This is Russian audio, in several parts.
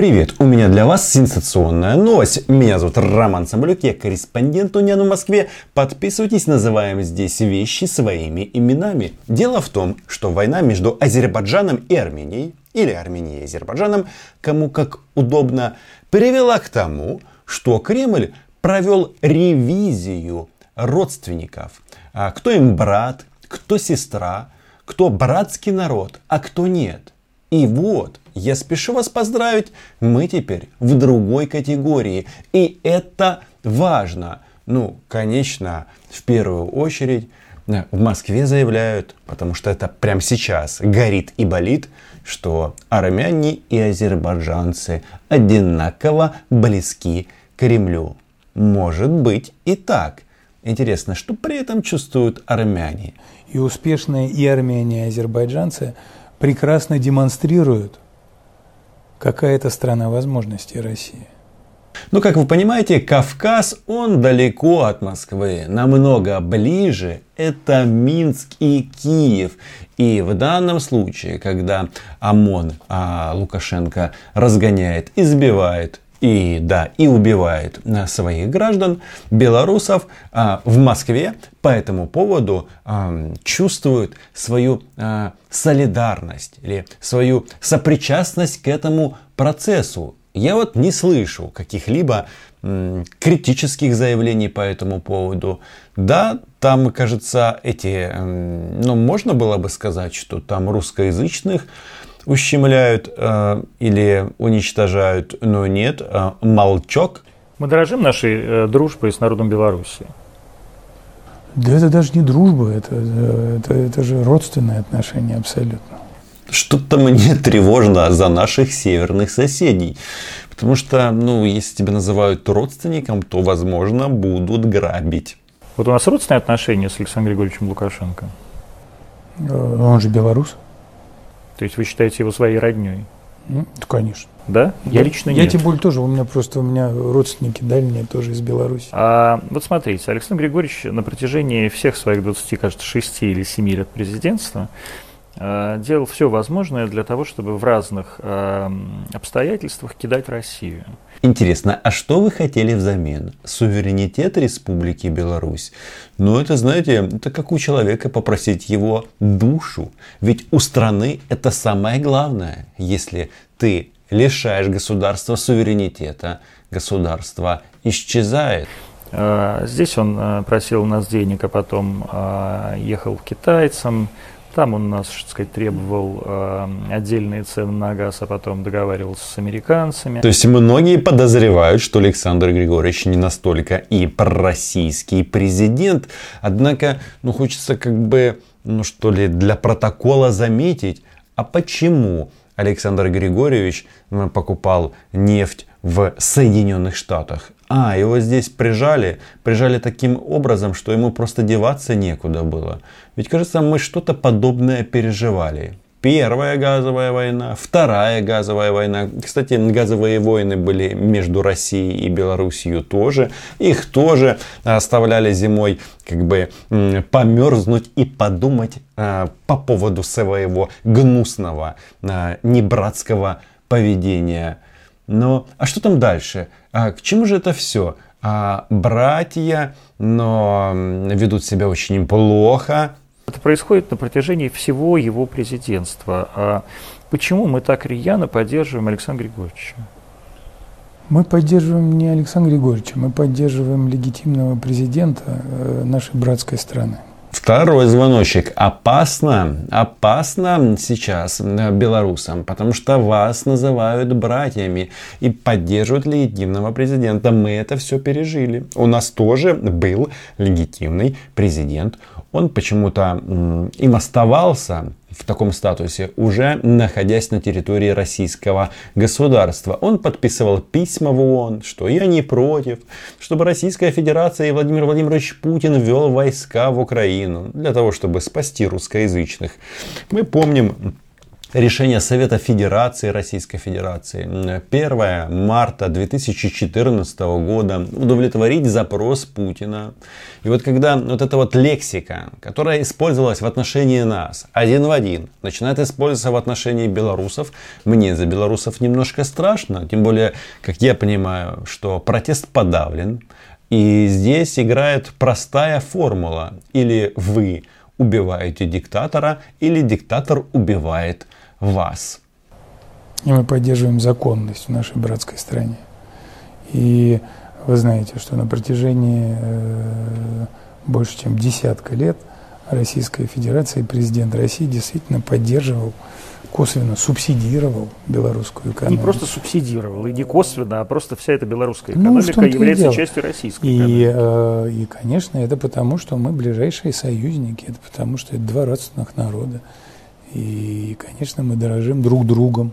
Привет, у меня для вас сенсационная новость. Меня зовут Роман Самолюк, я корреспондент Униан в Москве. Подписывайтесь, называем здесь вещи своими именами. Дело в том, что война между Азербайджаном и Арменией, или Арменией и Азербайджаном, кому как удобно, привела к тому, что Кремль провел ревизию родственников. А кто им брат, кто сестра, кто братский народ, а кто нет – и вот, я спешу вас поздравить, мы теперь в другой категории. И это важно. Ну, конечно, в первую очередь э, в Москве заявляют, потому что это прямо сейчас горит и болит, что армяне и азербайджанцы одинаково близки к Кремлю. Может быть и так. Интересно, что при этом чувствуют армяне? И успешные и армяне, и азербайджанцы – прекрасно демонстрируют, какая это страна возможностей России. Ну, как вы понимаете, Кавказ, он далеко от Москвы. Намного ближе это Минск и Киев. И в данном случае, когда ОМОН а, Лукашенко разгоняет, избивает и, да, и убивает э, своих граждан, белорусов а, в Москве по этому поводу а, чувствуют свою а, солидарность или свою сопричастность к этому процессу. Я вот не слышу каких-либо критических заявлений по этому поводу. Да, там, кажется, эти, ну, можно было бы сказать, что там русскоязычных ущемляют э, или уничтожают, но нет, э, молчок. Мы дорожим нашей э, дружбой с народом Беларуси. Да это даже не дружба, это, это, это же родственные отношения абсолютно. Что-то мне тревожно за наших северных соседей. Потому что, ну, если тебя называют родственником, то, возможно, будут грабить. Вот у нас родственные отношения с Александром Григорьевичем Лукашенко. Э, он же белорус. То есть вы считаете его своей родней? Ну, конечно. Да? Я, лично нет. Я тем более тоже, у меня просто у меня родственники дальние тоже из Беларуси. А, вот смотрите, Александр Григорьевич на протяжении всех своих 20, кажется, 6 или 7 лет президентства а, делал все возможное для того, чтобы в разных а, обстоятельствах кидать Россию. Интересно, а что вы хотели взамен? Суверенитет Республики Беларусь? Ну, это, знаете, это как у человека попросить его душу. Ведь у страны это самое главное. Если ты лишаешь государства суверенитета, государство исчезает. А, здесь он а, просил у нас денег, а потом а, ехал к китайцам, там он нас, так сказать, требовал э, отдельные цены на газ, а потом договаривался с американцами. То есть многие подозревают, что Александр Григорьевич не настолько и пророссийский президент. Однако, ну, хочется как бы, ну что ли, для протокола заметить, а почему Александр Григорьевич покупал нефть в Соединенных Штатах. А, его здесь прижали, прижали таким образом, что ему просто деваться некуда было. Ведь кажется, мы что-то подобное переживали. Первая газовая война, вторая газовая война. Кстати, газовые войны были между Россией и Белоруссией тоже. Их тоже оставляли зимой как бы померзнуть и подумать а, по поводу своего гнусного, а, небратского поведения. Но а что там дальше? А, к чему же это все? А, братья, но ведут себя очень плохо. Это происходит на протяжении всего его президентства. А почему мы так рьяно поддерживаем Александра Григорьевича? Мы поддерживаем не Александра Григорьевича, мы поддерживаем легитимного президента э, нашей братской страны. Второй звоночек. Опасно, опасно сейчас э, белорусам, потому что вас называют братьями и поддерживают легитимного президента. Мы это все пережили. У нас тоже был легитимный президент. Он почему-то им оставался в таком статусе, уже находясь на территории российского государства. Он подписывал письма в ООН, что я не против, чтобы Российская Федерация и Владимир Владимирович Путин ввел войска в Украину для того, чтобы спасти русскоязычных. Мы помним решение Совета Федерации Российской Федерации 1 марта 2014 года удовлетворить запрос Путина. И вот когда вот эта вот лексика, которая использовалась в отношении нас один в один, начинает использоваться в отношении белорусов, мне за белорусов немножко страшно. Тем более, как я понимаю, что протест подавлен. И здесь играет простая формула. Или вы убиваете диктатора, или диктатор убивает вас. И мы поддерживаем законность в нашей братской стране. И вы знаете, что на протяжении э, больше чем десятка лет Российская Федерация и президент России действительно поддерживал, косвенно субсидировал белорусскую экономику. Не просто субсидировал, и не косвенно, а просто вся эта белорусская ну, экономика ну, является частью российской и, э, и, конечно, это потому, что мы ближайшие союзники, это потому, что это два родственных народа. И, конечно, мы дорожим друг другом.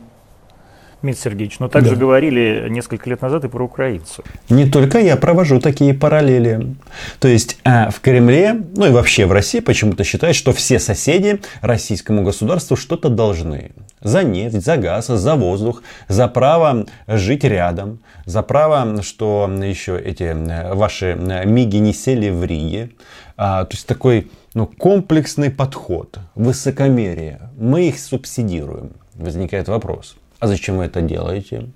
Дмитрий Сергеевич, но также да. говорили несколько лет назад и про украинцев. Не только я провожу такие параллели. То есть а, в Кремле, ну и вообще в России почему-то считают, что все соседи российскому государству что-то должны. За нефть, за газ, за воздух, за право жить рядом, за право, что еще эти э, ваши э, миги не сели в Риге. А, то есть такой ну, комплексный подход, высокомерие. Мы их субсидируем. Возникает вопрос. А зачем вы это делаете?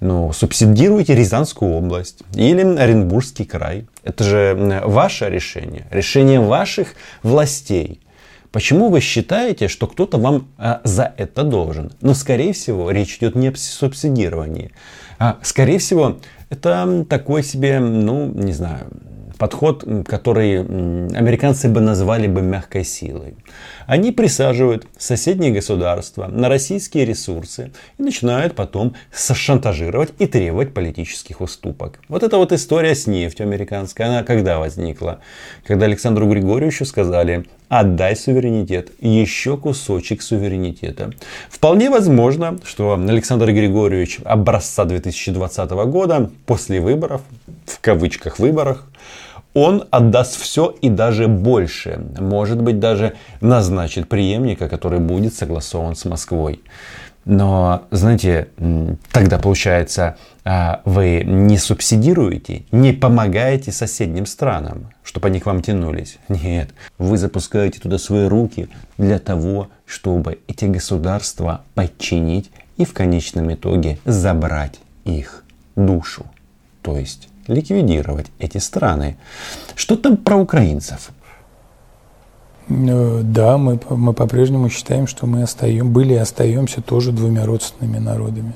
Ну, субсидируйте Рязанскую область или Оренбургский край. Это же ваше решение, решение ваших властей. Почему вы считаете, что кто-то вам а, за это должен? Ну, скорее всего, речь идет не о субсидировании. А, скорее всего, это такой себе, ну, не знаю, подход, который американцы бы назвали бы мягкой силой. Они присаживают соседние государства на российские ресурсы и начинают потом шантажировать и требовать политических уступок. Вот эта вот история с нефтью американской, она когда возникла? Когда Александру Григорьевичу сказали, отдай суверенитет, еще кусочек суверенитета. Вполне возможно, что Александр Григорьевич образца 2020 года после выборов, в кавычках выборах, он отдаст все и даже больше. Может быть, даже назначит преемника, который будет согласован с Москвой. Но, знаете, тогда получается, а, вы не субсидируете, не помогаете соседним странам, чтобы они к вам тянулись. Нет, вы запускаете туда свои руки для того, чтобы эти государства подчинить и в конечном итоге забрать их душу. То есть ликвидировать эти страны. Что там про украинцев? Э, да, мы, мы по-прежнему считаем, что мы остаем, были и остаемся тоже двумя родственными народами.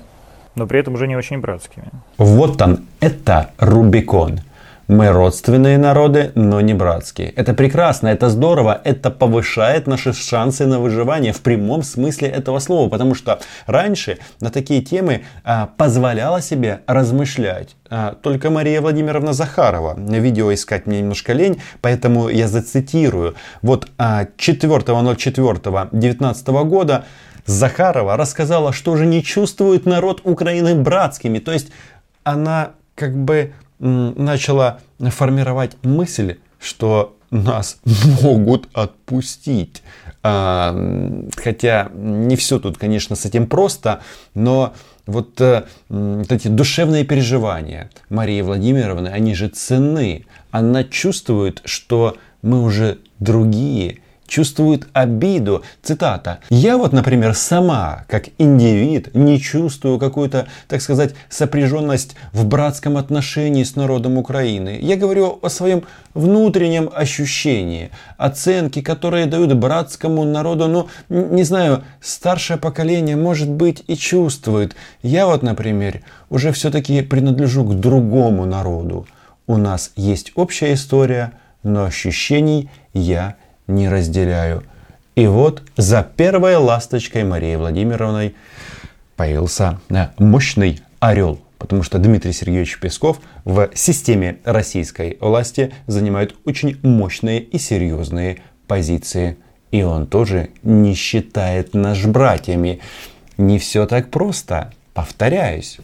Но при этом уже не очень братскими. Вот он, это Рубикон – мы родственные народы, но не братские. Это прекрасно, это здорово, это повышает наши шансы на выживание в прямом смысле этого слова. Потому что раньше на такие темы а, позволяла себе размышлять а, только Мария Владимировна Захарова. Видео искать мне немножко лень, поэтому я зацитирую. Вот а, 4.04.19 года Захарова рассказала, что же не чувствует народ Украины братскими. То есть она как бы начала формировать мысль, что нас могут отпустить. А, хотя не все тут, конечно, с этим просто, но вот, э, вот эти душевные переживания Марии Владимировны, они же ценны. Она чувствует, что мы уже другие, чувствует обиду. Цитата. «Я вот, например, сама, как индивид, не чувствую какую-то, так сказать, сопряженность в братском отношении с народом Украины. Я говорю о своем внутреннем ощущении, оценки, которые дают братскому народу, ну, не знаю, старшее поколение, может быть, и чувствует. Я вот, например, уже все-таки принадлежу к другому народу. У нас есть общая история, но ощущений я не разделяю. И вот за первой ласточкой Марии Владимировной появился э, мощный орел. Потому что Дмитрий Сергеевич Песков в системе российской власти занимает очень мощные и серьезные позиции. И он тоже не считает наш братьями. Не все так просто, повторяюсь.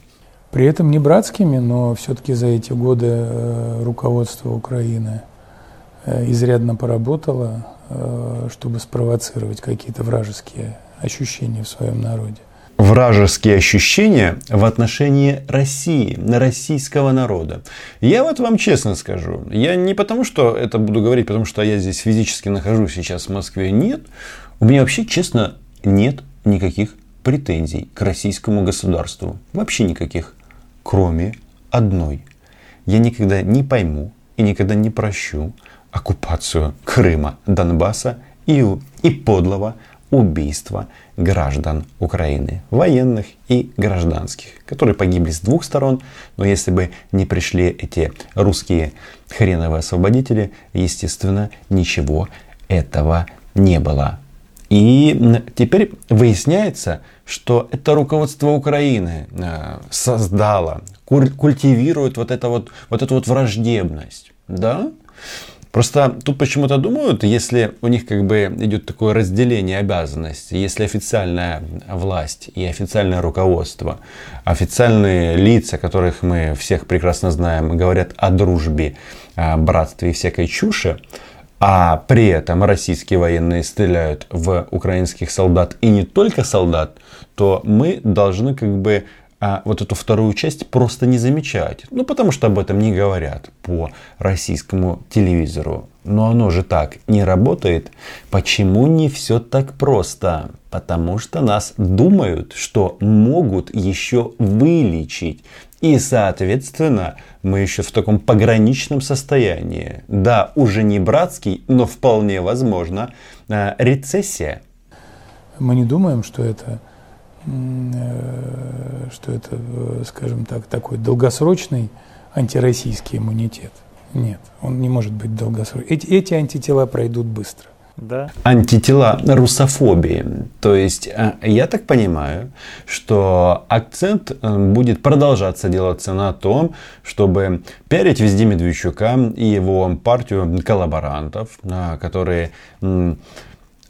При этом не братскими, но все-таки за эти годы э, руководство Украины изрядно поработала, э, чтобы спровоцировать какие-то вражеские ощущения в своем народе. Вражеские ощущения в отношении России, российского народа. Я вот вам честно скажу, я не потому, что это буду говорить, потому что я здесь физически нахожусь сейчас в Москве, нет. У меня вообще, честно, нет никаких претензий к российскому государству. Вообще никаких. Кроме одной. Я никогда не пойму и никогда не прощу оккупацию Крыма, Донбасса и, и подлого убийства граждан Украины, военных и гражданских, которые погибли с двух сторон, но если бы не пришли эти русские хреновые освободители, естественно, ничего этого не было. И теперь выясняется, что это руководство Украины э, создало, культивирует вот, это вот, вот эту вот враждебность. Да? Просто тут почему-то думают, если у них как бы идет такое разделение обязанностей, если официальная власть и официальное руководство, официальные лица, которых мы всех прекрасно знаем, говорят о дружбе, братстве и всякой чуши, а при этом российские военные стреляют в украинских солдат и не только солдат, то мы должны как бы а вот эту вторую часть просто не замечать. Ну, потому что об этом не говорят по российскому телевизору. Но оно же так не работает. Почему не все так просто? Потому что нас думают, что могут еще вылечить. И, соответственно, мы еще в таком пограничном состоянии. Да, уже не братский, но вполне возможно э, рецессия. Мы не думаем, что это, что это, э, скажем так, такой долгосрочный антироссийский иммунитет. Нет, он не может быть долгосрочным. Эти, эти антитела пройдут быстро да. антитела русофобии. То есть, э, я так понимаю, что акцент э, будет продолжаться делаться на том, чтобы пиарить везде Медведчука и его партию коллаборантов, э, которые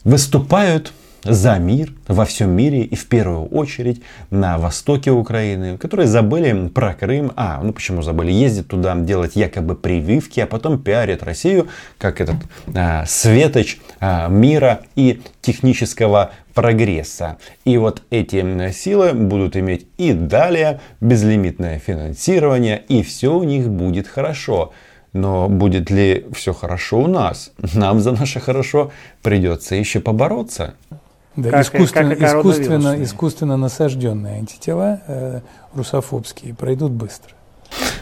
выступают за мир во всем мире и в первую очередь на востоке Украины, которые забыли про Крым. А, ну почему забыли? Ездят туда делать якобы прививки, а потом пиарят Россию как этот а, светоч а, мира и технического прогресса. И вот эти силы будут иметь и далее безлимитное финансирование, и все у них будет хорошо. Но будет ли все хорошо у нас? Нам за наше хорошо придется еще побороться. Да, как, искусственно, как искусственно, искусственно насажденные антитела э, русофобские пройдут быстро.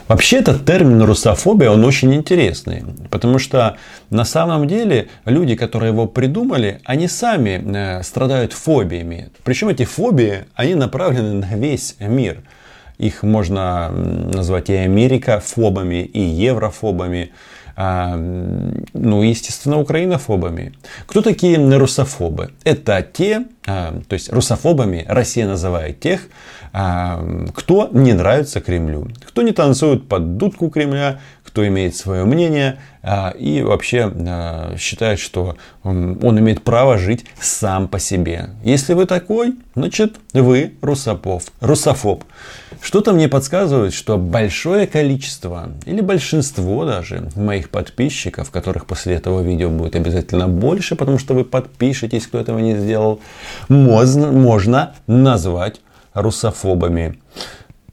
Вообще этот термин русофобия, он очень интересный, потому что на самом деле люди, которые его придумали, они сами э, страдают фобиями. Причем эти фобии, они направлены на весь мир. Их можно назвать и америкафобами, и еврофобами. А, ну, естественно, украинофобами. Кто такие русофобы? Это те, а, то есть русофобами Россия называет тех, а, кто не нравится Кремлю, кто не танцует под дудку Кремля, кто имеет свое мнение и вообще считает, что он имеет право жить сам по себе. Если вы такой, значит вы русопов, русофоб. Что-то мне подсказывает, что большое количество или большинство даже моих подписчиков, которых после этого видео будет обязательно больше, потому что вы подпишетесь, кто этого не сделал, можно, можно назвать русофобами.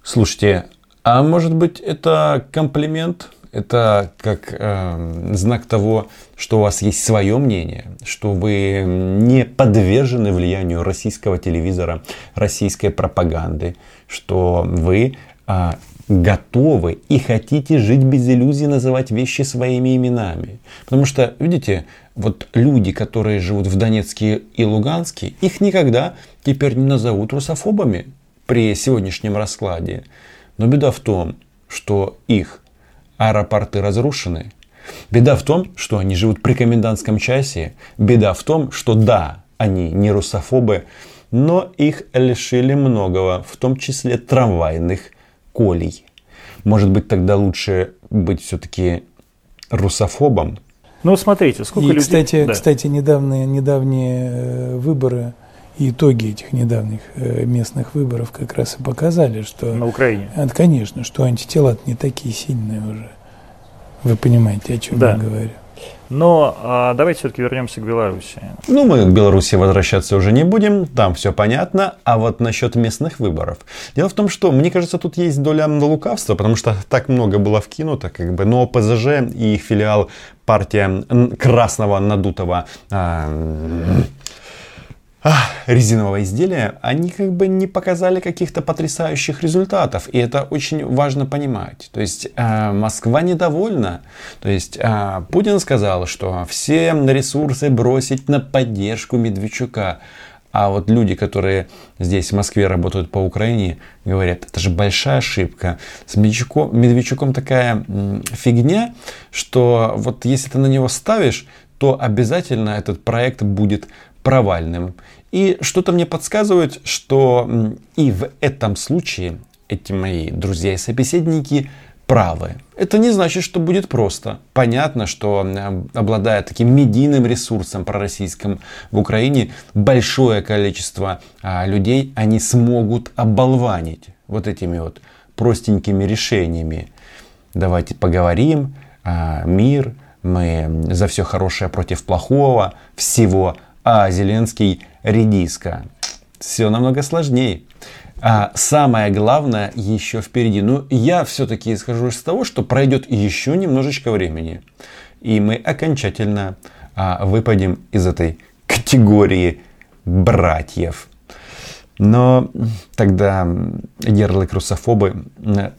Слушайте, а может быть это комплимент? Это как э, знак того, что у вас есть свое мнение, что вы не подвержены влиянию российского телевизора, российской пропаганды, что вы э, готовы и хотите жить без иллюзий, называть вещи своими именами. Потому что, видите, вот люди, которые живут в Донецке и Луганске, их никогда теперь не назовут русофобами при сегодняшнем раскладе. Но беда в том, что их аэропорты разрушены. Беда в том, что они живут при комендантском часе. Беда в том, что да, они не русофобы, но их лишили многого, в том числе трамвайных колей. Может быть, тогда лучше быть все-таки русофобом? Ну, смотрите, сколько и, людей... Кстати, да. кстати недавние, недавние э, выборы и итоги этих недавних э, местных выборов как раз и показали, что... На Украине. Конечно, что антитела не такие сильные уже. Вы понимаете, о чем да. я говорю. Но а, давайте все-таки вернемся к Беларуси. Ну, мы к Беларуси возвращаться уже не будем, там все понятно. А вот насчет местных выборов. Дело в том, что, мне кажется, тут есть доля лукавства, потому что так много было вкинуто, как бы, но ПЗЖ и их филиал партия красного надутого а, резинового изделия, они как бы не показали каких-то потрясающих результатов. И это очень важно понимать. То есть э, Москва недовольна. То есть э, Путин сказал, что все ресурсы бросить на поддержку Медведчука. А вот люди, которые здесь в Москве работают по Украине, говорят, это же большая ошибка. С Медведчуком, Медведчуком такая фигня, что вот если ты на него ставишь, то обязательно этот проект будет провальным. И что-то мне подсказывает, что и в этом случае эти мои друзья и собеседники правы. Это не значит, что будет просто. Понятно, что обладая таким медийным ресурсом пророссийским в Украине, большое количество а, людей они смогут оболванить вот этими вот простенькими решениями. Давайте поговорим, а, мир, мы за все хорошее против плохого, всего а Зеленский редиска. Все намного сложнее. А самое главное еще впереди. Но ну, я все-таки исхожу из того, что пройдет еще немножечко времени. И мы окончательно а, выпадем из этой категории братьев. Но тогда ярлык русофобы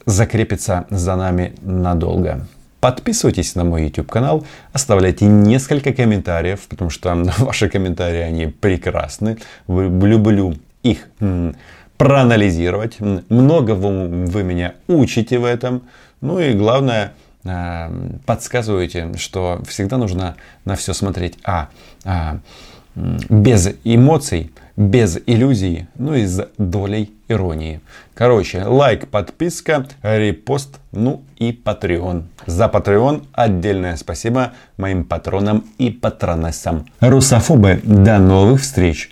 закрепится за нами надолго. Подписывайтесь на мой YouTube канал, оставляйте несколько комментариев, потому что ваши комментарии, они прекрасны. Люблю их проанализировать. Много вы, вы меня учите в этом. Ну и главное, а, подсказываете, что всегда нужно на все смотреть а, а без эмоций, без иллюзий, ну и с долей иронии. Короче, лайк, подписка, репост, ну и Patreon. За Patreon отдельное спасибо моим патронам и патронессам. Русофобы, до новых встреч!